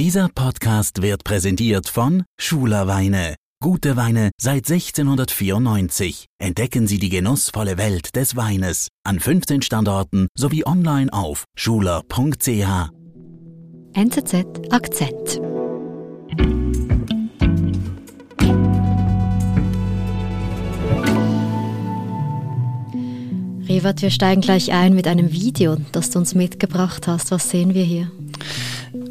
Dieser Podcast wird präsentiert von Schuler Weine. Gute Weine seit 1694. Entdecken Sie die genussvolle Welt des Weines an 15 Standorten sowie online auf schuler.ch. NZZ Akzent. Rivat, wir steigen gleich ein mit einem Video, das du uns mitgebracht hast. Was sehen wir hier?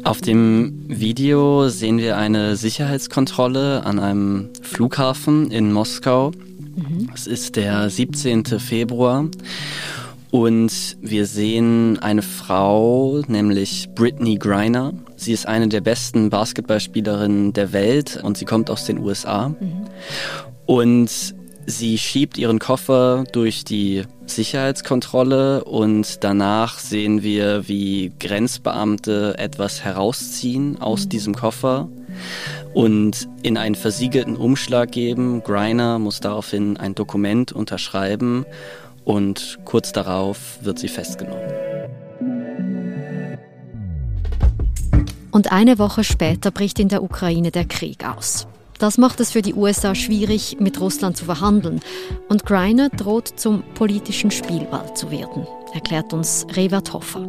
Auf dem Video sehen wir eine Sicherheitskontrolle an einem Flughafen in Moskau. Mhm. Es ist der 17. Februar und wir sehen eine Frau, nämlich Brittany Griner. Sie ist eine der besten Basketballspielerinnen der Welt und sie kommt aus den USA. Mhm. Und Sie schiebt ihren Koffer durch die Sicherheitskontrolle und danach sehen wir, wie Grenzbeamte etwas herausziehen aus mhm. diesem Koffer und in einen versiegelten Umschlag geben. Greiner muss daraufhin ein Dokument unterschreiben und kurz darauf wird sie festgenommen. Und eine Woche später bricht in der Ukraine der Krieg aus. Das macht es für die USA schwierig, mit Russland zu verhandeln. Und Greiner droht zum politischen Spielball zu werden, erklärt uns Revert Hoffer.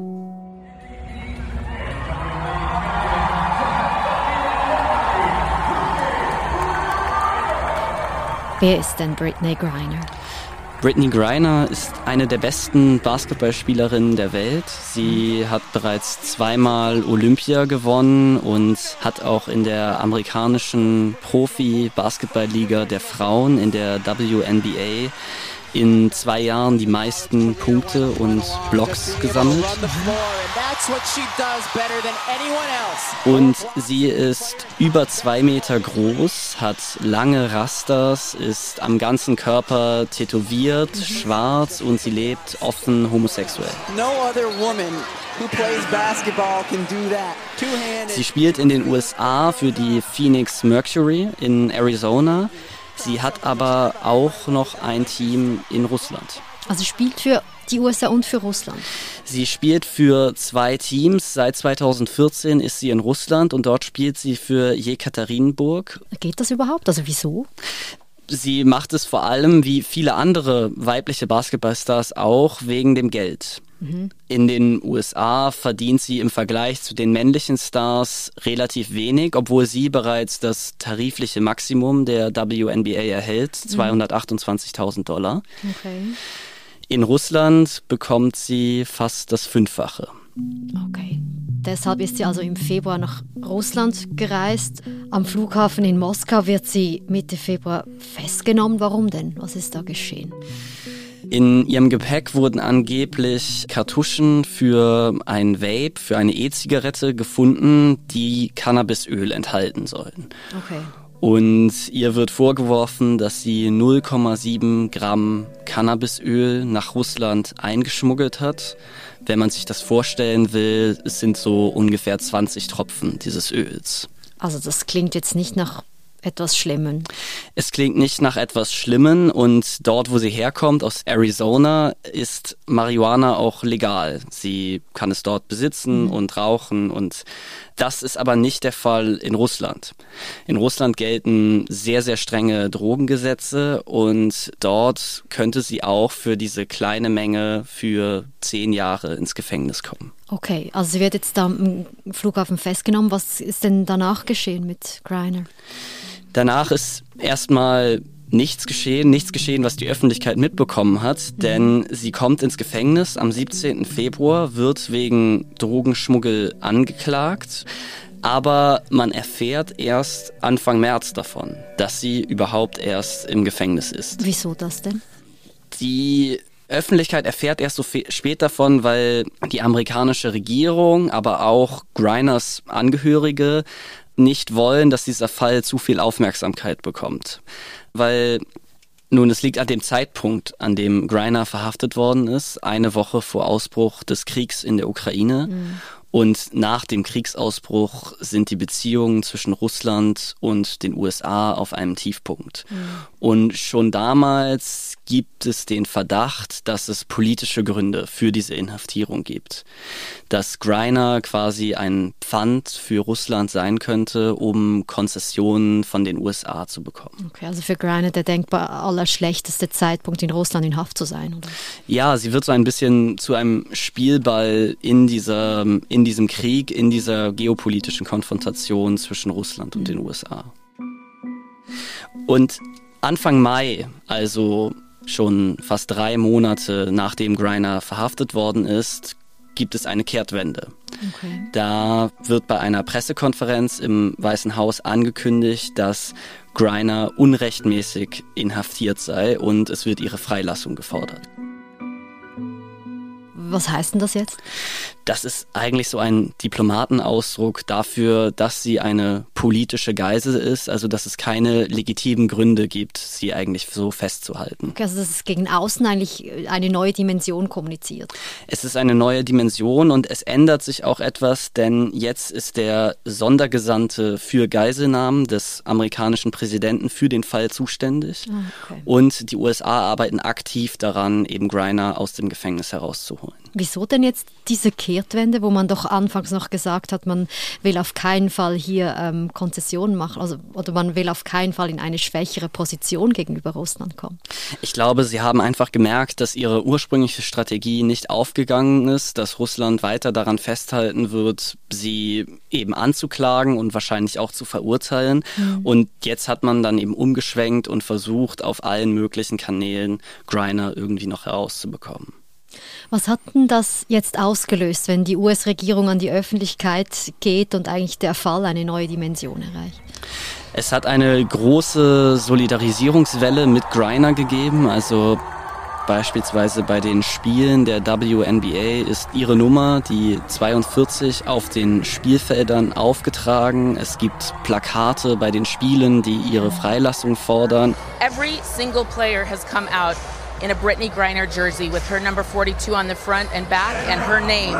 Wer ist denn Britney Griner? Brittany Griner ist eine der besten Basketballspielerinnen der Welt. Sie hat bereits zweimal Olympia gewonnen und hat auch in der amerikanischen Profi-Basketballliga der Frauen in der WNBA in zwei Jahren die meisten Punkte und Blocks gesammelt. Und sie ist über zwei Meter groß, hat lange Rasters, ist am ganzen Körper tätowiert, schwarz und sie lebt offen homosexuell. Sie spielt in den USA für die Phoenix Mercury in Arizona. Sie hat aber auch noch ein Team in Russland. Also spielt für die USA und für Russland. Sie spielt für zwei Teams. Seit 2014 ist sie in Russland und dort spielt sie für Jekaterinburg. Geht das überhaupt? Also wieso? Sie macht es vor allem, wie viele andere weibliche Basketballstars auch, wegen dem Geld. In den USA verdient sie im Vergleich zu den männlichen Stars relativ wenig, obwohl sie bereits das tarifliche Maximum der WNBA erhält, 228.000 mhm. Dollar. Okay. In Russland bekommt sie fast das Fünffache. Okay. Deshalb ist sie also im Februar nach Russland gereist. Am Flughafen in Moskau wird sie Mitte Februar festgenommen. Warum denn? Was ist da geschehen? In ihrem Gepäck wurden angeblich Kartuschen für ein Vape, für eine E-Zigarette gefunden, die Cannabisöl enthalten sollen. Okay. Und ihr wird vorgeworfen, dass sie 0,7 Gramm Cannabisöl nach Russland eingeschmuggelt hat. Wenn man sich das vorstellen will, es sind so ungefähr 20 Tropfen dieses Öls. Also das klingt jetzt nicht nach etwas Schlimmen. Es klingt nicht nach etwas Schlimmen und dort, wo sie herkommt, aus Arizona, ist Marihuana auch legal. Sie kann es dort besitzen mhm. und rauchen und das ist aber nicht der Fall in Russland. In Russland gelten sehr, sehr strenge Drogengesetze und dort könnte sie auch für diese kleine Menge für zehn Jahre ins Gefängnis kommen. Okay, also sie wird jetzt da am Flughafen festgenommen. Was ist denn danach geschehen mit Greiner? Danach ist erstmal nichts geschehen, nichts geschehen, was die Öffentlichkeit mitbekommen hat, mhm. denn sie kommt ins Gefängnis am 17. Februar, wird wegen Drogenschmuggel angeklagt. Aber man erfährt erst Anfang März davon, dass sie überhaupt erst im Gefängnis ist. Wieso das denn? Die Öffentlichkeit erfährt erst so spät davon, weil die amerikanische Regierung, aber auch Griners Angehörige nicht wollen, dass dieser Fall zu viel Aufmerksamkeit bekommt. Weil nun, es liegt an dem Zeitpunkt, an dem Greiner verhaftet worden ist, eine Woche vor Ausbruch des Kriegs in der Ukraine. Mhm. Und nach dem Kriegsausbruch sind die Beziehungen zwischen Russland und den USA auf einem Tiefpunkt. Mhm. Und schon damals gibt es den Verdacht, dass es politische Gründe für diese Inhaftierung gibt. Dass Greiner quasi ein Pfand für Russland sein könnte, um Konzessionen von den USA zu bekommen. Okay, also für Greiner der denkbar allerschlechteste Zeitpunkt in Russland in Haft zu sein, oder? Ja, sie wird so ein bisschen zu einem Spielball in, dieser, in diesem Krieg, in dieser geopolitischen Konfrontation zwischen Russland und mhm. den USA. Und Anfang Mai, also Schon fast drei Monate nachdem Greiner verhaftet worden ist, gibt es eine Kehrtwende. Okay. Da wird bei einer Pressekonferenz im Weißen Haus angekündigt, dass Greiner unrechtmäßig inhaftiert sei und es wird ihre Freilassung gefordert. Was heißt denn das jetzt? Das ist eigentlich so ein Diplomatenausdruck dafür, dass sie eine politische Geisel ist, also dass es keine legitimen Gründe gibt, sie eigentlich so festzuhalten. Okay, also dass es gegen außen eigentlich eine neue Dimension kommuniziert. Es ist eine neue Dimension und es ändert sich auch etwas, denn jetzt ist der Sondergesandte für Geiselnahmen des amerikanischen Präsidenten für den Fall zuständig ah, okay. und die USA arbeiten aktiv daran, eben Greiner aus dem Gefängnis herauszuholen. Wieso denn jetzt diese Kehrtwende, wo man doch anfangs noch gesagt hat, man will auf keinen Fall hier ähm, Konzessionen machen, also oder man will auf keinen Fall in eine schwächere Position gegenüber Russland kommen? Ich glaube, sie haben einfach gemerkt, dass ihre ursprüngliche Strategie nicht aufgegangen ist, dass Russland weiter daran festhalten wird, sie eben anzuklagen und wahrscheinlich auch zu verurteilen. Mhm. Und jetzt hat man dann eben umgeschwenkt und versucht, auf allen möglichen Kanälen Griner irgendwie noch herauszubekommen. Was hat denn das jetzt ausgelöst, wenn die US-Regierung an die Öffentlichkeit geht und eigentlich der Fall eine neue Dimension erreicht? Es hat eine große Solidarisierungswelle mit Griner gegeben. Also beispielsweise bei den Spielen der WNBA ist ihre Nummer, die 42, auf den Spielfeldern aufgetragen. Es gibt Plakate bei den Spielen, die ihre Freilassung fordern. Every single player has come out in a Brittany Griner jersey with her number 42 on the front and back and her name.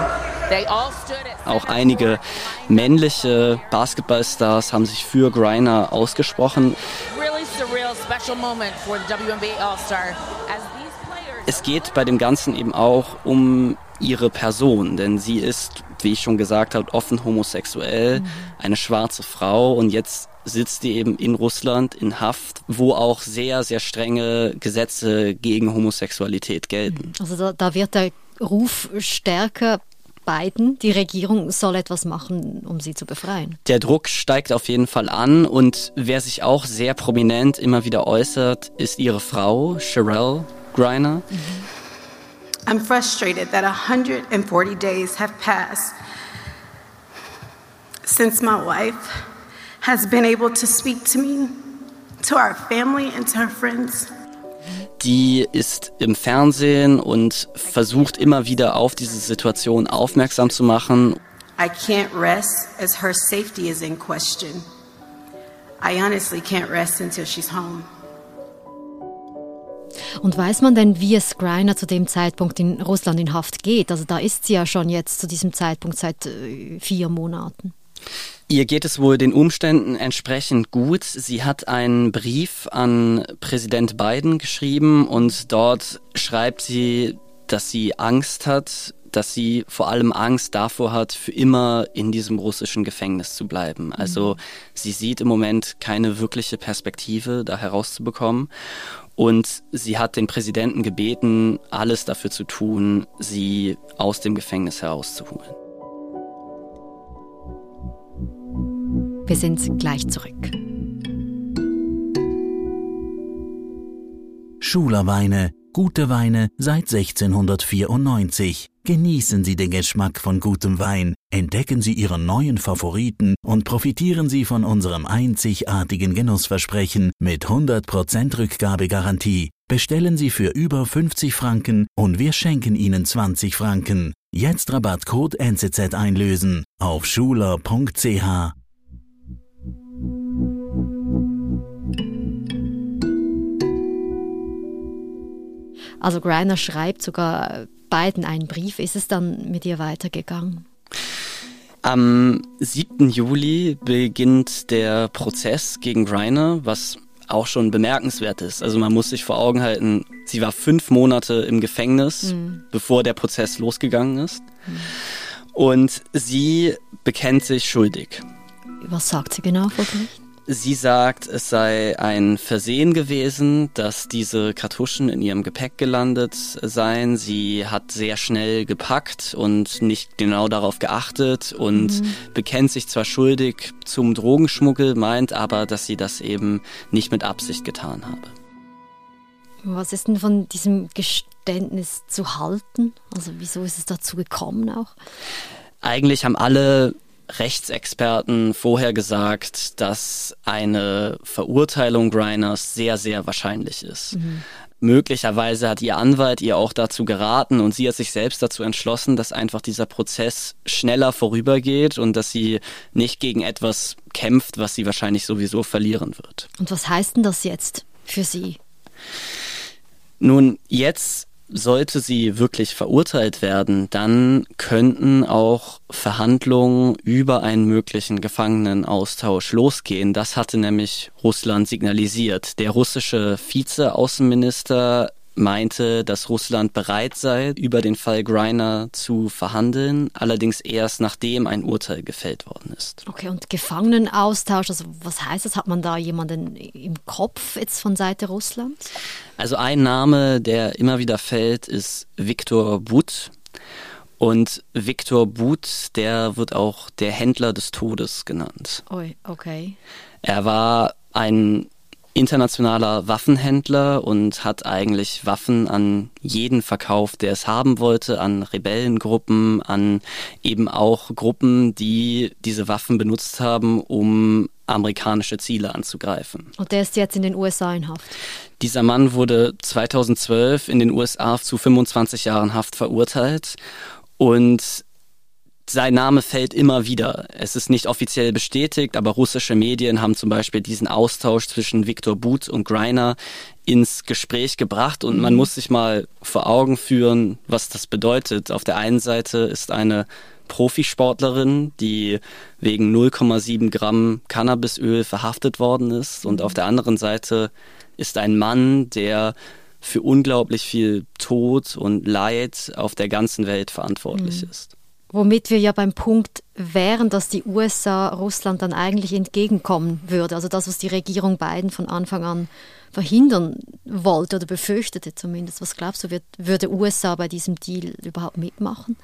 They all stood at Auch einige männliche Basketballstars haben sich für Griner ausgesprochen. Really surreal special moment for the WNBA All-Star as these players Es geht bei dem Ganzen eben auch um ihre Person, denn sie ist, wie ich schon gesagt habe, offen homosexuell, mhm. eine schwarze Frau und jetzt sitzt die eben in Russland in Haft, wo auch sehr, sehr strenge Gesetze gegen Homosexualität gelten. Also da, da wird der Ruf stärker Biden, die Regierung soll etwas machen, um sie zu befreien. Der Druck steigt auf jeden Fall an und wer sich auch sehr prominent immer wieder äußert, ist ihre Frau, Sherelle Griner. Mhm. I'm frustrated that 140 days have passed since my wife has been able to speak to me, to our family and to her friends. Die ist im Fernsehen und versucht immer wieder auf diese Situation aufmerksam zu machen. I can't rest as her safety is in question. I honestly can't rest until she's home. Und weiß man denn, wie es Greiner zu dem Zeitpunkt in Russland in Haft geht? Also da ist sie ja schon jetzt zu diesem Zeitpunkt seit äh, vier Monaten. Ihr geht es wohl den Umständen entsprechend gut. Sie hat einen Brief an Präsident Biden geschrieben und dort schreibt sie, dass sie Angst hat, dass sie vor allem Angst davor hat, für immer in diesem russischen Gefängnis zu bleiben. Also sie sieht im Moment keine wirkliche Perspektive, da herauszubekommen. Und sie hat den Präsidenten gebeten, alles dafür zu tun, sie aus dem Gefängnis herauszuholen. Wir sind gleich zurück. Schulerweine, gute Weine seit 1694. Genießen Sie den Geschmack von gutem Wein, entdecken Sie Ihren neuen Favoriten und profitieren Sie von unserem einzigartigen Genussversprechen mit 100% Rückgabegarantie. Bestellen Sie für über 50 Franken und wir schenken Ihnen 20 Franken. Jetzt Rabattcode NCZ einlösen auf schuler.ch. Also Greiner schreibt sogar beiden einen Brief. Ist es dann mit ihr weitergegangen? Am 7. Juli beginnt der Prozess gegen Greiner, was auch schon bemerkenswert ist. Also man muss sich vor Augen halten, sie war fünf Monate im Gefängnis, mhm. bevor der Prozess losgegangen ist. Mhm. Und sie bekennt sich schuldig. Was sagt sie genau vor Gericht? Sie sagt, es sei ein Versehen gewesen, dass diese Kartuschen in ihrem Gepäck gelandet seien. Sie hat sehr schnell gepackt und nicht genau darauf geachtet und mhm. bekennt sich zwar schuldig zum Drogenschmuggel, meint aber, dass sie das eben nicht mit Absicht getan habe. Was ist denn von diesem Geständnis zu halten? Also wieso ist es dazu gekommen auch? Eigentlich haben alle Rechtsexperten vorher gesagt, dass eine Verurteilung Griners sehr, sehr wahrscheinlich ist. Mhm. Möglicherweise hat ihr Anwalt ihr auch dazu geraten und sie hat sich selbst dazu entschlossen, dass einfach dieser Prozess schneller vorübergeht und dass sie nicht gegen etwas kämpft, was sie wahrscheinlich sowieso verlieren wird. Und was heißt denn das jetzt für sie? Nun, jetzt sollte sie wirklich verurteilt werden, dann könnten auch Verhandlungen über einen möglichen Gefangenenaustausch losgehen. Das hatte nämlich Russland signalisiert. Der russische Vizeaußenminister meinte, dass Russland bereit sei, über den Fall Greiner zu verhandeln, allerdings erst nachdem ein Urteil gefällt worden ist. Okay, und Gefangenenaustausch, also was heißt das? Hat man da jemanden im Kopf jetzt von Seite Russlands? Also ein Name, der immer wieder fällt, ist Viktor But. Und Viktor But, der wird auch der Händler des Todes genannt. Oi, okay. Er war ein internationaler Waffenhändler und hat eigentlich Waffen an jeden verkauft, der es haben wollte, an Rebellengruppen, an eben auch Gruppen, die diese Waffen benutzt haben, um amerikanische Ziele anzugreifen. Und der ist jetzt in den USA in Haft. Dieser Mann wurde 2012 in den USA zu 25 Jahren Haft verurteilt und sein Name fällt immer wieder. Es ist nicht offiziell bestätigt, aber russische Medien haben zum Beispiel diesen Austausch zwischen Viktor But und Greiner ins Gespräch gebracht und man mhm. muss sich mal vor Augen führen, was das bedeutet. Auf der einen Seite ist eine Profisportlerin, die wegen 0,7 Gramm Cannabisöl verhaftet worden ist und auf der anderen Seite ist ein Mann, der für unglaublich viel Tod und Leid auf der ganzen Welt verantwortlich mhm. ist. Womit wir ja beim Punkt wären, dass die USA Russland dann eigentlich entgegenkommen würde. Also das, was die Regierung Biden von Anfang an verhindern wollte oder befürchtete zumindest. Was glaubst du, wird, würde USA bei diesem Deal überhaupt mitmachen?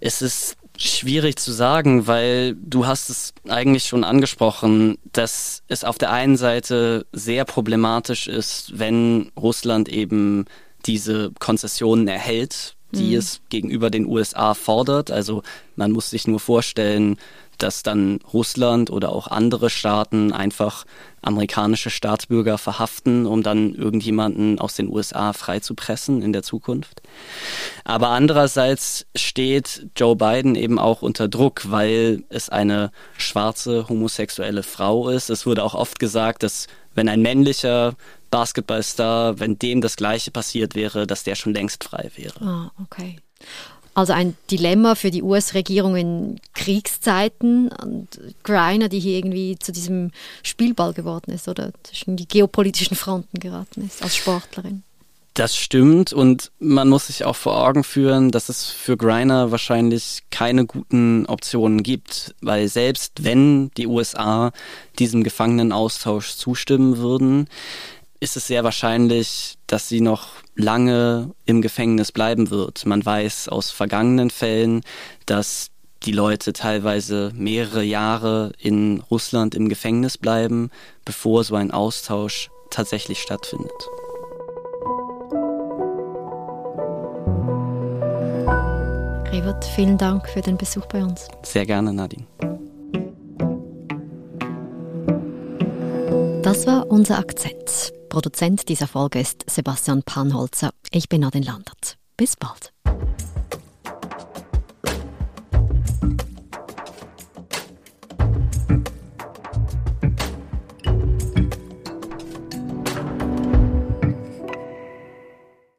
Es ist schwierig zu sagen, weil du hast es eigentlich schon angesprochen, dass es auf der einen Seite sehr problematisch ist, wenn Russland eben diese Konzessionen erhält die mhm. es gegenüber den USA fordert. Also man muss sich nur vorstellen, dass dann Russland oder auch andere Staaten einfach amerikanische Staatsbürger verhaften, um dann irgendjemanden aus den USA freizupressen in der Zukunft. Aber andererseits steht Joe Biden eben auch unter Druck, weil es eine schwarze homosexuelle Frau ist. Es wurde auch oft gesagt, dass wenn ein männlicher Basketballstar, wenn dem das Gleiche passiert wäre, dass der schon längst frei wäre. Ah, okay. Also ein Dilemma für die US-Regierung in Kriegszeiten und Greiner, die hier irgendwie zu diesem Spielball geworden ist oder zwischen die geopolitischen Fronten geraten ist als Sportlerin. Das stimmt und man muss sich auch vor Augen führen, dass es für Greiner wahrscheinlich keine guten Optionen gibt, weil selbst wenn die USA diesem Gefangenenaustausch zustimmen würden, ist es sehr wahrscheinlich, dass sie noch lange im Gefängnis bleiben wird. Man weiß aus vergangenen Fällen, dass die Leute teilweise mehrere Jahre in Russland im Gefängnis bleiben, bevor so ein Austausch tatsächlich stattfindet. Revert, vielen Dank für den Besuch bei uns. Sehr gerne, Nadine. Das war unser Akzent. Produzent dieser Folge ist Sebastian Panholzer. Ich bin Nadine Landert. Bis bald.